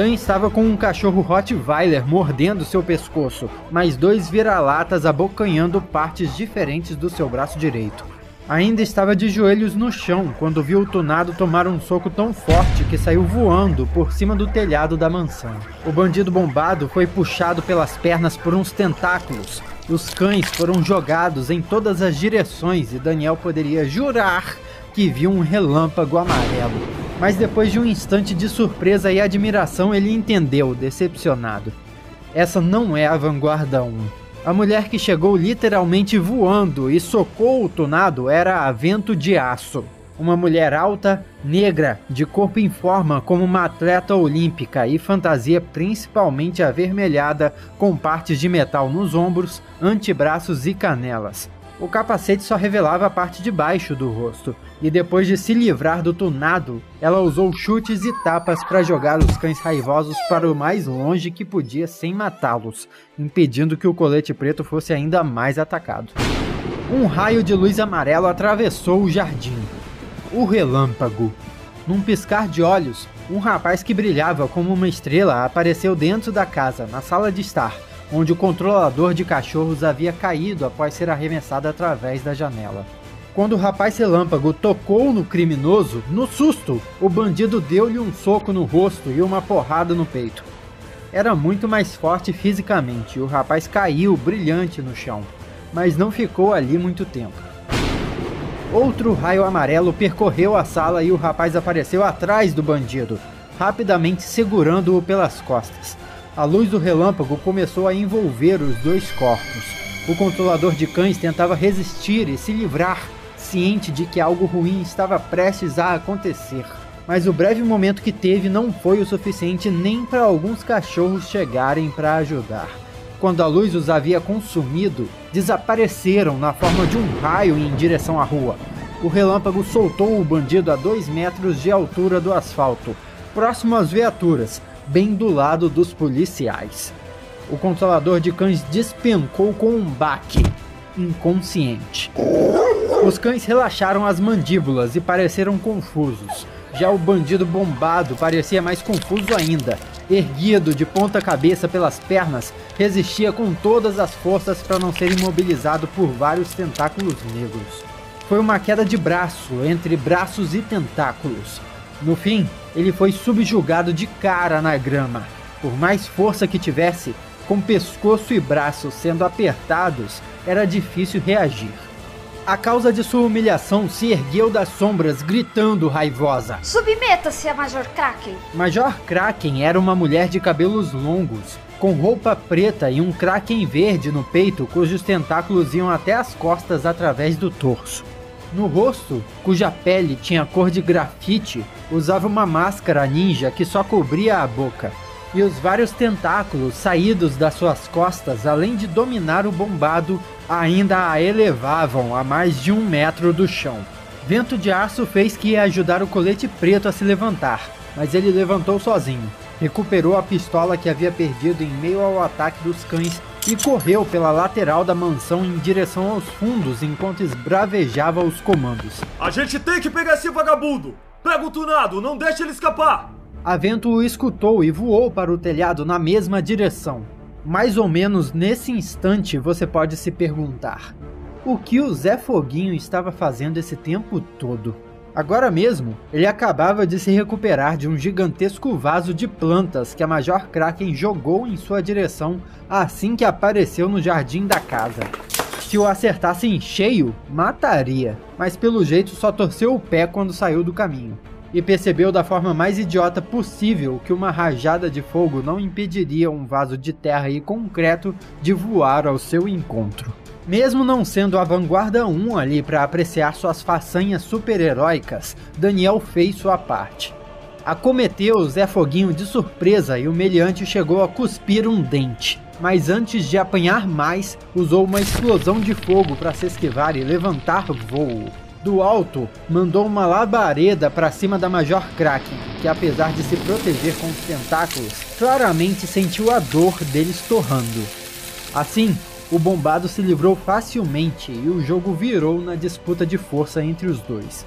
Dan estava com um cachorro Rottweiler mordendo seu pescoço, mais dois vira-latas abocanhando partes diferentes do seu braço direito. Ainda estava de joelhos no chão quando viu o tunado tomar um soco tão forte que saiu voando por cima do telhado da mansão. O bandido bombado foi puxado pelas pernas por uns tentáculos. Os cães foram jogados em todas as direções e Daniel poderia jurar que viu um relâmpago amarelo. Mas depois de um instante de surpresa e admiração, ele entendeu, decepcionado. Essa não é a Vanguarda 1. A mulher que chegou literalmente voando e socou o tunado era a Vento de Aço. Uma mulher alta, negra, de corpo em forma como uma atleta olímpica e fantasia principalmente avermelhada, com partes de metal nos ombros, antebraços e canelas. O capacete só revelava a parte de baixo do rosto, e depois de se livrar do tunado, ela usou chutes e tapas para jogar os cães raivosos para o mais longe que podia sem matá-los, impedindo que o colete preto fosse ainda mais atacado. Um raio de luz amarelo atravessou o jardim. O relâmpago. Num piscar de olhos, um rapaz que brilhava como uma estrela apareceu dentro da casa, na sala de estar, onde o controlador de cachorros havia caído após ser arremessado através da janela. Quando o rapaz relâmpago tocou no criminoso, no susto, o bandido deu-lhe um soco no rosto e uma porrada no peito. Era muito mais forte fisicamente e o rapaz caiu brilhante no chão, mas não ficou ali muito tempo. Outro raio amarelo percorreu a sala e o rapaz apareceu atrás do bandido, rapidamente segurando-o pelas costas. A luz do relâmpago começou a envolver os dois corpos. O controlador de cães tentava resistir e se livrar, ciente de que algo ruim estava prestes a acontecer. Mas o breve momento que teve não foi o suficiente nem para alguns cachorros chegarem para ajudar. Quando a luz os havia consumido, desapareceram na forma de um raio em direção à rua. O relâmpago soltou o bandido a dois metros de altura do asfalto, próximo às viaturas, bem do lado dos policiais. O controlador de cães despencou com um baque, inconsciente. Os cães relaxaram as mandíbulas e pareceram confusos. Já o bandido bombado parecia mais confuso ainda. Erguido de ponta cabeça pelas pernas, resistia com todas as forças para não ser imobilizado por vários tentáculos negros. Foi uma queda de braço entre braços e tentáculos. No fim, ele foi subjugado de cara na grama. Por mais força que tivesse, com pescoço e braços sendo apertados, era difícil reagir. A causa de sua humilhação se ergueu das sombras, gritando raivosa: Submeta-se a Major Kraken! Major Kraken era uma mulher de cabelos longos, com roupa preta e um kraken verde no peito, cujos tentáculos iam até as costas através do torso. No rosto, cuja pele tinha cor de grafite, usava uma máscara ninja que só cobria a boca. E os vários tentáculos saídos das suas costas, além de dominar o bombado, ainda a elevavam a mais de um metro do chão. Vento de aço fez que ia ajudar o colete preto a se levantar, mas ele levantou sozinho. Recuperou a pistola que havia perdido em meio ao ataque dos cães e correu pela lateral da mansão em direção aos fundos enquanto esbravejava os comandos. A gente tem que pegar esse vagabundo! Pega o tunado, não deixe ele escapar! A vento o escutou e voou para o telhado na mesma direção. Mais ou menos nesse instante você pode se perguntar: o que o Zé Foguinho estava fazendo esse tempo todo? Agora mesmo, ele acabava de se recuperar de um gigantesco vaso de plantas que a Major Kraken jogou em sua direção assim que apareceu no jardim da casa. Se o acertasse em cheio, mataria, mas pelo jeito só torceu o pé quando saiu do caminho. E percebeu da forma mais idiota possível que uma rajada de fogo não impediria um vaso de terra e concreto de voar ao seu encontro. Mesmo não sendo a vanguarda 1 ali para apreciar suas façanhas super-heróicas, Daniel fez sua parte. Acometeu Zé Foguinho de surpresa e o meliante chegou a cuspir um dente. Mas antes de apanhar mais, usou uma explosão de fogo para se esquivar e levantar voo. Do alto, mandou uma labareda para cima da Major Kraken, que apesar de se proteger com os tentáculos, claramente sentiu a dor deles torrando. Assim, o bombado se livrou facilmente e o jogo virou na disputa de força entre os dois.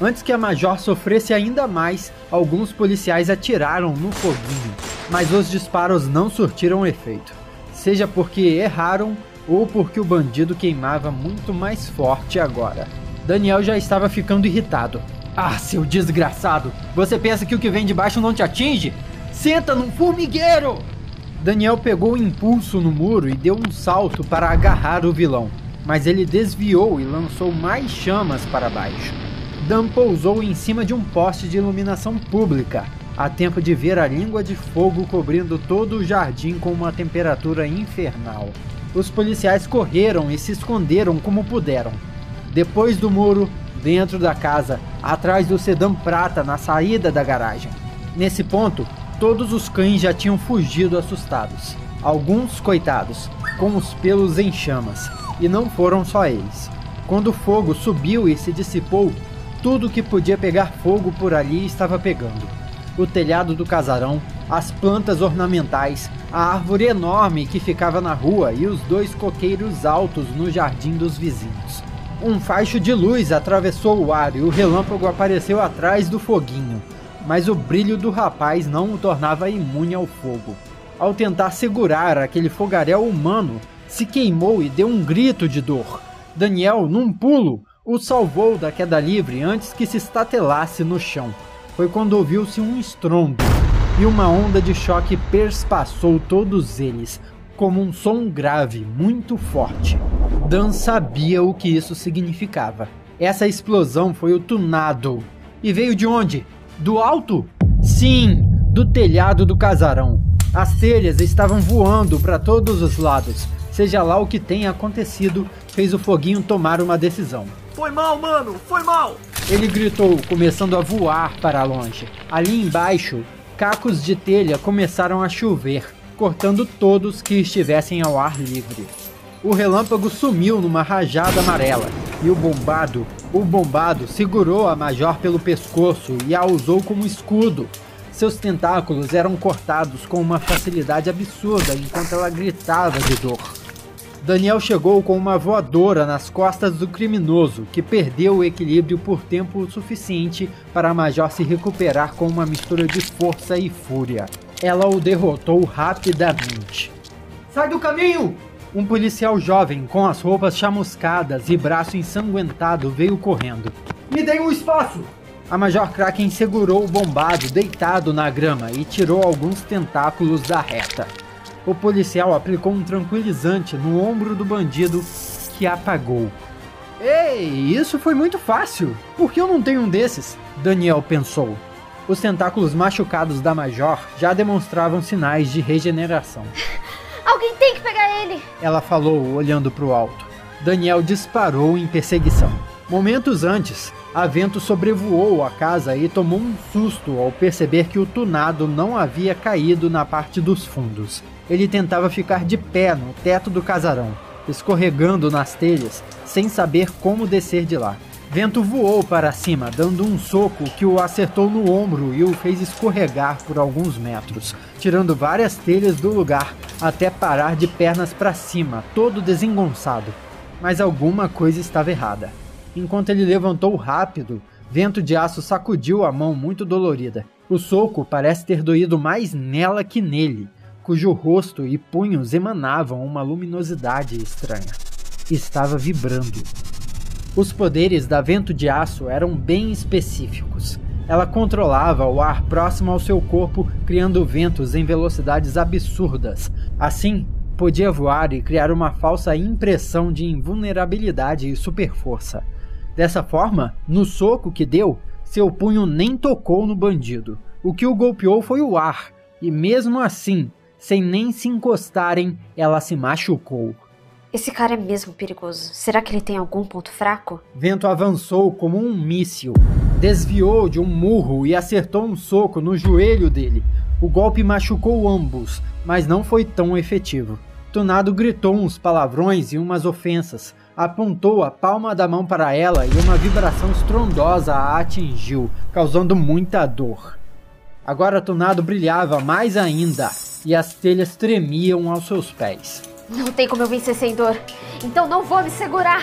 Antes que a Major sofresse ainda mais, alguns policiais atiraram no foguinho, mas os disparos não surtiram efeito. Seja porque erraram ou porque o bandido queimava muito mais forte agora. Daniel já estava ficando irritado. Ah, seu desgraçado! Você pensa que o que vem de baixo não te atinge? Senta num formigueiro! Daniel pegou o impulso no muro e deu um salto para agarrar o vilão, mas ele desviou e lançou mais chamas para baixo. Dan pousou em cima de um poste de iluminação pública, a tempo de ver a língua de fogo cobrindo todo o jardim com uma temperatura infernal. Os policiais correram e se esconderam como puderam. Depois do muro, dentro da casa, atrás do sedã prata na saída da garagem. Nesse ponto, todos os cães já tinham fugido assustados. Alguns, coitados, com os pelos em chamas. E não foram só eles. Quando o fogo subiu e se dissipou, tudo que podia pegar fogo por ali estava pegando. O telhado do casarão, as plantas ornamentais, a árvore enorme que ficava na rua e os dois coqueiros altos no jardim dos vizinhos. Um faixo de luz atravessou o ar e o relâmpago apareceu atrás do foguinho, mas o brilho do rapaz não o tornava imune ao fogo. Ao tentar segurar aquele fogaréu humano, se queimou e deu um grito de dor. Daniel, num pulo, o salvou da queda livre antes que se estatelasse no chão. Foi quando ouviu-se um estrondo e uma onda de choque perspassou todos eles, como um som grave, muito forte. Dan sabia o que isso significava. Essa explosão foi o tunado. E veio de onde? Do alto? Sim, do telhado do casarão. As telhas estavam voando para todos os lados. Seja lá o que tenha acontecido, fez o foguinho tomar uma decisão. Foi mal, mano, foi mal! Ele gritou, começando a voar para longe. Ali embaixo, cacos de telha começaram a chover cortando todos que estivessem ao ar livre. O relâmpago sumiu numa rajada amarela, e o bombado, o bombado segurou a Major pelo pescoço e a usou como escudo. Seus tentáculos eram cortados com uma facilidade absurda enquanto ela gritava de dor. Daniel chegou com uma voadora nas costas do criminoso, que perdeu o equilíbrio por tempo suficiente para a Major se recuperar com uma mistura de força e fúria ela o derrotou rapidamente. Sai do caminho! Um policial jovem com as roupas chamuscadas e braço ensanguentado veio correndo. Me dê um espaço! A Major Kraken segurou o bombado deitado na grama e tirou alguns tentáculos da reta. O policial aplicou um tranquilizante no ombro do bandido que apagou. Ei, isso foi muito fácil. Por que eu não tenho um desses? Daniel pensou. Os tentáculos machucados da Major já demonstravam sinais de regeneração. Alguém tem que pegar ele! Ela falou, olhando para o alto. Daniel disparou em perseguição. Momentos antes, a vento sobrevoou a casa e tomou um susto ao perceber que o tunado não havia caído na parte dos fundos. Ele tentava ficar de pé no teto do casarão, escorregando nas telhas, sem saber como descer de lá. Vento voou para cima, dando um soco que o acertou no ombro e o fez escorregar por alguns metros, tirando várias telhas do lugar até parar de pernas para cima, todo desengonçado. Mas alguma coisa estava errada. Enquanto ele levantou rápido, Vento de Aço sacudiu a mão muito dolorida. O soco parece ter doído mais nela que nele, cujo rosto e punhos emanavam uma luminosidade estranha. Estava vibrando. Os poderes da Vento de Aço eram bem específicos. Ela controlava o ar próximo ao seu corpo, criando ventos em velocidades absurdas. Assim, podia voar e criar uma falsa impressão de invulnerabilidade e superforça. Dessa forma, no soco que deu, seu punho nem tocou no bandido. O que o golpeou foi o ar, e mesmo assim, sem nem se encostarem, ela se machucou. Esse cara é mesmo perigoso. Será que ele tem algum ponto fraco? Vento avançou como um míssil, desviou de um murro e acertou um soco no joelho dele. O golpe machucou ambos, mas não foi tão efetivo. Tunado gritou uns palavrões e umas ofensas, apontou a palma da mão para ela e uma vibração estrondosa a atingiu, causando muita dor. Agora Tunado brilhava mais ainda e as telhas tremiam aos seus pés. Não tem como eu vencer sem dor. Então não vou me segurar.